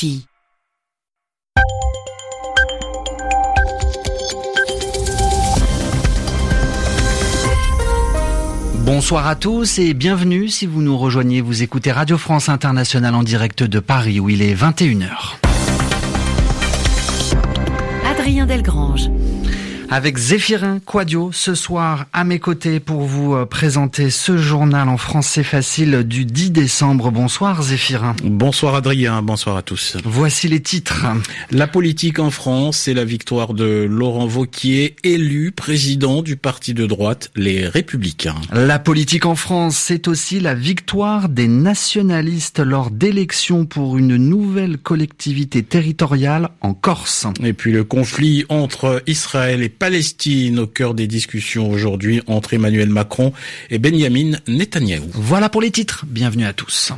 RFI. Bonsoir à tous et bienvenue si vous nous rejoignez. Vous écoutez Radio France Internationale en direct de Paris où il est 21h. Adrien Delgrange avec Zéphirin Quadio ce soir à mes côtés pour vous euh, présenter ce journal en français facile du 10 décembre. Bonsoir Zéphirin. Bonsoir Adrien, bonsoir à tous. Voici les titres. La politique en France, c'est la victoire de Laurent Vauquier, élu président du parti de droite Les Républicains. La politique en France, c'est aussi la victoire des nationalistes lors d'élections pour une nouvelle collectivité territoriale en Corse. Et puis le conflit entre Israël et Palestine au cœur des discussions aujourd'hui entre Emmanuel Macron et Benjamin Netanyahou. Voilà pour les titres. Bienvenue à tous.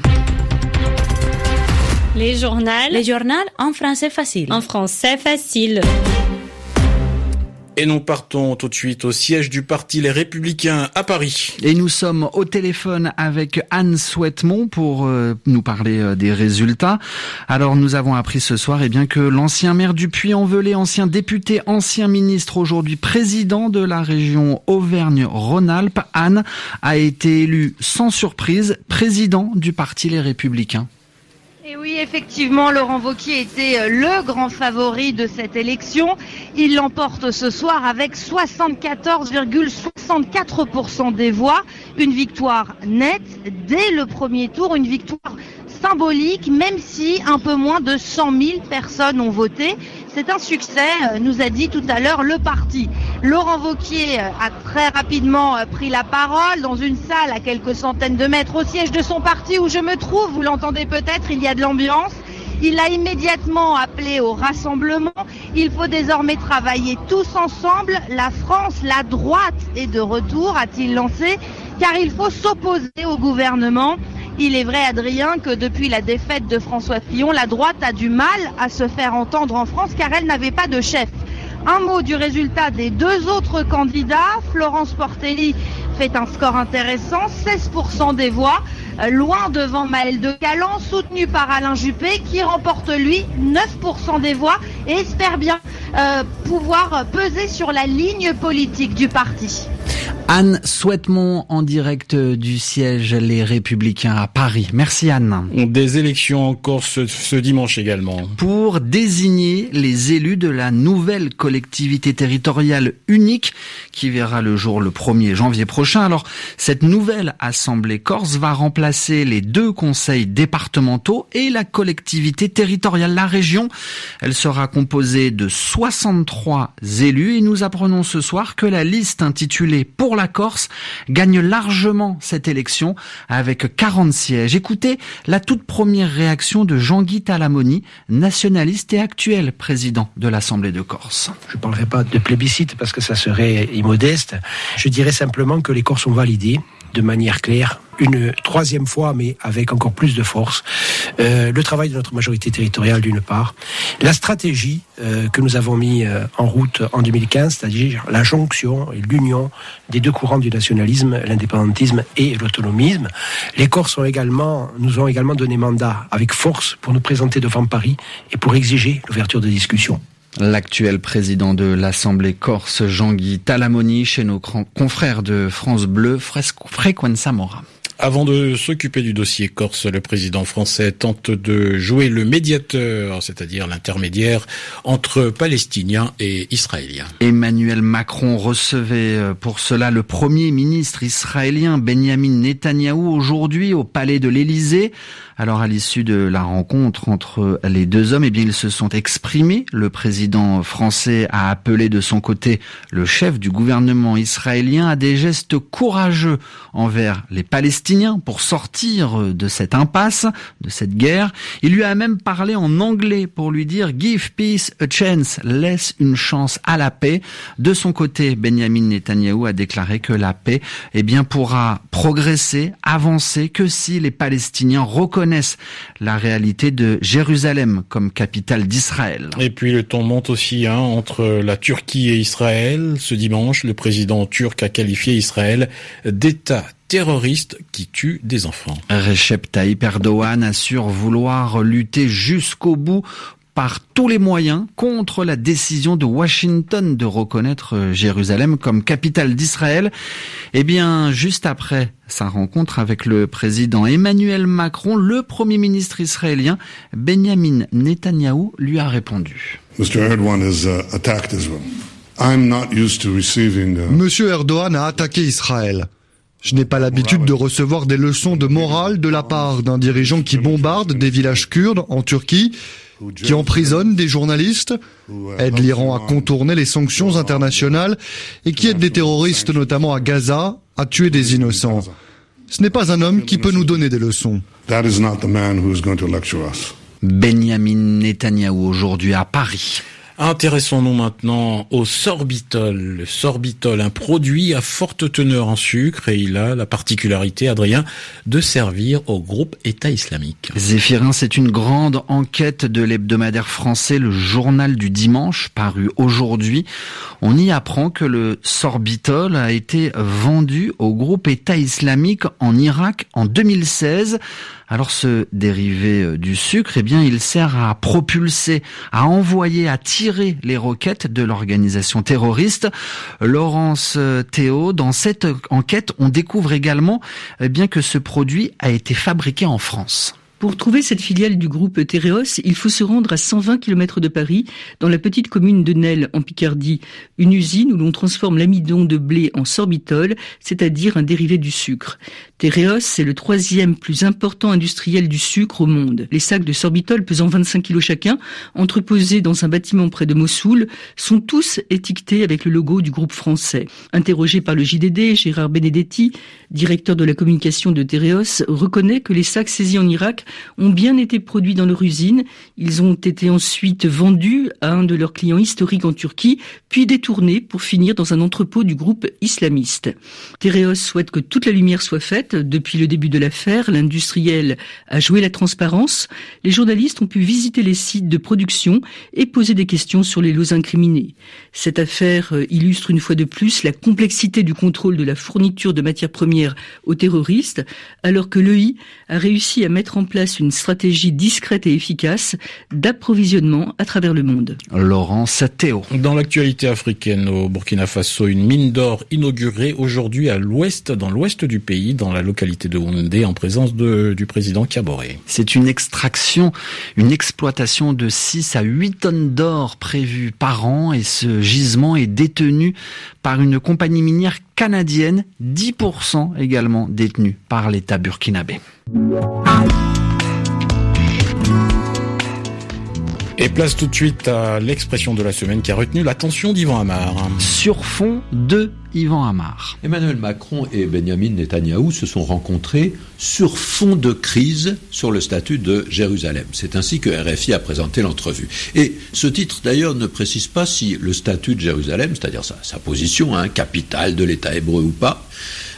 Les journaux. Les journaux en français facile. En français facile. Et nous partons tout de suite au siège du parti Les Républicains à Paris. Et nous sommes au téléphone avec Anne Souhaitemont pour euh, nous parler euh, des résultats. Alors nous avons appris ce soir eh bien, que l'ancien maire du Puy-en-Velay, ancien député, ancien ministre, aujourd'hui président de la région Auvergne-Rhône-Alpes, Anne, a été élu sans surprise président du parti Les Républicains. Et oui, effectivement, Laurent Vauquier était euh, le grand favori de cette élection. Il l'emporte ce soir avec 74,64% des voix. Une victoire nette dès le premier tour, une victoire symbolique, même si un peu moins de 100 000 personnes ont voté. C'est un succès, euh, nous a dit tout à l'heure le parti. Laurent Vauquier euh, a très rapidement euh, pris la parole dans une salle à quelques centaines de mètres au siège de son parti où je me trouve. Vous l'entendez peut-être, il y a de l'ambiance. Il a immédiatement appelé au rassemblement. Il faut désormais travailler tous ensemble. La France, la droite est de retour, a-t-il lancé, car il faut s'opposer au gouvernement. Il est vrai, Adrien, que depuis la défaite de François Fillon, la droite a du mal à se faire entendre en France car elle n'avait pas de chef. Un mot du résultat des deux autres candidats. Florence Portelli fait un score intéressant, 16% des voix, euh, loin devant Maël de Calan, soutenu par Alain Juppé, qui remporte lui 9% des voix et espère bien euh, pouvoir peser sur la ligne politique du parti. Anne Souhaitemont en direct du siège Les Républicains à Paris. Merci Anne. Des élections en Corse ce dimanche également. Pour désigner les élus de la nouvelle collectivité territoriale unique qui verra le jour le 1er janvier prochain. Alors, cette nouvelle assemblée corse va remplacer les deux conseils départementaux et la collectivité territoriale. La région, elle sera composée de 63 élus et nous apprenons ce soir que la liste intitulée Pour la Corse gagne largement cette élection avec 40 sièges. Écoutez la toute première réaction de Jean-Guy Talamoni, nationaliste et actuel président de l'Assemblée de Corse. Je ne parlerai pas de plébiscite parce que ça serait immodeste. Je dirais simplement que les Corses ont validé de manière claire une troisième fois, mais avec encore plus de force, euh, le travail de notre majorité territoriale d'une part, la stratégie euh, que nous avons mis euh, en route en 2015, c'est-à-dire la jonction et l'union des deux courants du nationalisme, l'indépendantisme et l'autonomisme. Les Corses ont également, nous ont également donné mandat avec force pour nous présenter devant Paris et pour exiger l'ouverture de discussions. L'actuel président de l'Assemblée corse, Jean-Guy Talamoni, chez nos confrères de France Bleu, Frequenza Mora. Avant de s'occuper du dossier corse, le président français tente de jouer le médiateur, c'est-à-dire l'intermédiaire entre Palestiniens et Israéliens. Emmanuel Macron recevait euh, pour cela le premier ministre israélien Benjamin Netanyahou aujourd'hui au palais de l'Élysée. Alors à l'issue de la rencontre entre les deux hommes, eh bien ils se sont exprimés. Le président français a appelé de son côté le chef du gouvernement israélien à des gestes courageux envers les Palestiniens pour sortir de cette impasse, de cette guerre. Il lui a même parlé en anglais pour lui dire Give peace a chance, laisse une chance à la paix. De son côté, Benjamin Netanyahu a déclaré que la paix, eh bien, pourra progresser, avancer que si les Palestiniens reconnaissent la réalité de Jérusalem comme capitale d'Israël. Et puis le ton monte aussi hein, entre la Turquie et Israël. Ce dimanche, le président turc a qualifié Israël d'État terroriste qui tue des enfants. Recep Tayyip Erdogan assure vouloir lutter jusqu'au bout par tous les moyens contre la décision de Washington de reconnaître euh, Jérusalem comme capitale d'Israël. Eh bien, juste après sa rencontre avec le président Emmanuel Macron, le premier ministre israélien Benjamin Netanyahu lui a répondu. Monsieur Erdogan a attaqué Israël. Je n'ai pas l'habitude de recevoir des leçons de morale de la part d'un dirigeant qui bombarde des villages kurdes en Turquie qui emprisonne des journalistes, aide l'Iran à contourner les sanctions internationales et qui aide des terroristes, notamment à Gaza, à tuer des innocents. Ce n'est pas un homme qui peut nous donner des leçons. Benjamin Netanyahu aujourd'hui à Paris. Intéressons-nous maintenant au sorbitol. Le sorbitol, un produit à forte teneur en sucre et il a la particularité, Adrien, de servir au groupe État islamique. Zéphirin, c'est une grande enquête de l'hebdomadaire français Le Journal du Dimanche, paru aujourd'hui. On y apprend que le sorbitol a été vendu au groupe État islamique en Irak en 2016 alors ce dérivé euh, du sucre, eh bien, il sert à propulser, à envoyer, à tirer les roquettes de l'organisation terroriste. Laurence euh, Théo, dans cette enquête, on découvre également eh bien que ce produit a été fabriqué en France. Pour trouver cette filiale du groupe Tereos, il faut se rendre à 120 km de Paris, dans la petite commune de Nesle, en Picardie, une usine où l'on transforme l'amidon de blé en sorbitol, c'est-à-dire un dérivé du sucre. Tereos, c'est le troisième plus important industriel du sucre au monde. Les sacs de sorbitol pesant 25 kg chacun, entreposés dans un bâtiment près de Mossoul, sont tous étiquetés avec le logo du groupe français. Interrogé par le JDD, Gérard Benedetti, directeur de la communication de Tereos, reconnaît que les sacs saisis en Irak ont bien été produits dans leur usine. Ils ont été ensuite vendus à un de leurs clients historiques en Turquie, puis détournés pour finir dans un entrepôt du groupe islamiste. Tereos souhaite que toute la lumière soit faite. Depuis le début de l'affaire, l'industriel a joué la transparence. Les journalistes ont pu visiter les sites de production et poser des questions sur les lots incriminés. Cette affaire illustre une fois de plus la complexité du contrôle de la fourniture de matières premières aux terroristes, alors que l'EI a réussi à mettre en place une stratégie discrète et efficace d'approvisionnement à travers le monde. Laurent Théo. Dans l'actualité africaine au Burkina Faso, une mine d'or inaugurée aujourd'hui à l'ouest, dans l'ouest du pays, dans la localité de Houndé, en présence de, du président Kaboré. C'est une extraction, une exploitation de 6 à 8 tonnes d'or prévues par an et ce gisement est détenu par une compagnie minière canadienne, 10% également détenue par l'État burkinabé. Et place tout de suite à l'expression de la semaine qui a retenu l'attention d'Ivan Amar. Sur fond de Yvan Amar. Emmanuel Macron et Benjamin Netanyahou se sont rencontrés sur fond de crise sur le statut de Jérusalem. C'est ainsi que RFI a présenté l'entrevue. Et ce titre d'ailleurs ne précise pas si le statut de Jérusalem, c'est-à-dire sa, sa, position, hein, capitale de l'État hébreu ou pas,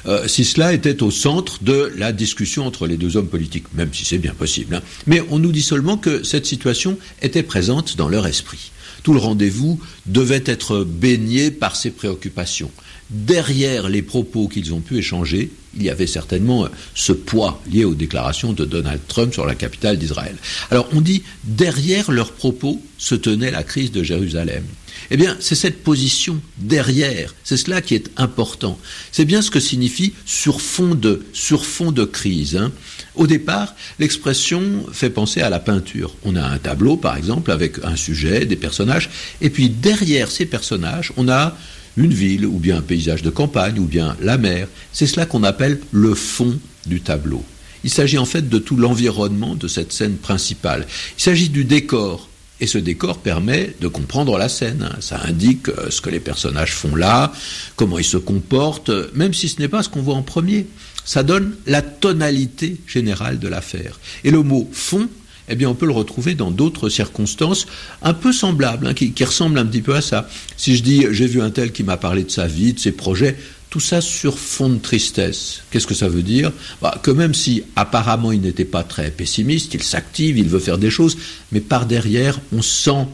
euh, si cela était au centre de la discussion entre les deux hommes politiques, même si c'est bien possible. Hein. Mais on nous dit seulement que cette situation était présente dans leur esprit. Tout le rendez-vous devait être baigné par ces préoccupations. Derrière les propos qu'ils ont pu échanger, il y avait certainement ce poids lié aux déclarations de Donald Trump sur la capitale d'Israël. Alors on dit derrière leurs propos se tenait la crise de Jérusalem. Eh bien, c'est cette position derrière, c'est cela qui est important. C'est bien ce que signifie sur fond de, sur fond de crise. Hein. Au départ, l'expression fait penser à la peinture. On a un tableau, par exemple, avec un sujet, des personnages, et puis derrière ces personnages, on a une ville, ou bien un paysage de campagne, ou bien la mer. C'est cela qu'on appelle le fond du tableau. Il s'agit en fait de tout l'environnement de cette scène principale. Il s'agit du décor. Et ce décor permet de comprendre la scène. Ça indique ce que les personnages font là, comment ils se comportent, même si ce n'est pas ce qu'on voit en premier. Ça donne la tonalité générale de l'affaire. Et le mot fond eh bien, on peut le retrouver dans d'autres circonstances un peu semblables, hein, qui, qui, ressemblent un petit peu à ça. Si je dis j'ai vu un tel qui m'a parlé de sa vie, de ses projets, tout ça sur fond de tristesse. Qu'est-ce que ça veut dire? Bah, Que même si apparemment il n'était pas très pessimiste, il s'active, il veut faire des choses, mais par derrière, on sent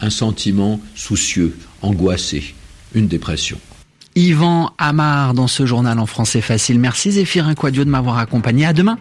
un sentiment soucieux, angoissé, une dépression. Yvan Amar dans ce journal en français facile. Merci Zéphirin Quadio de m'avoir accompagné. À demain.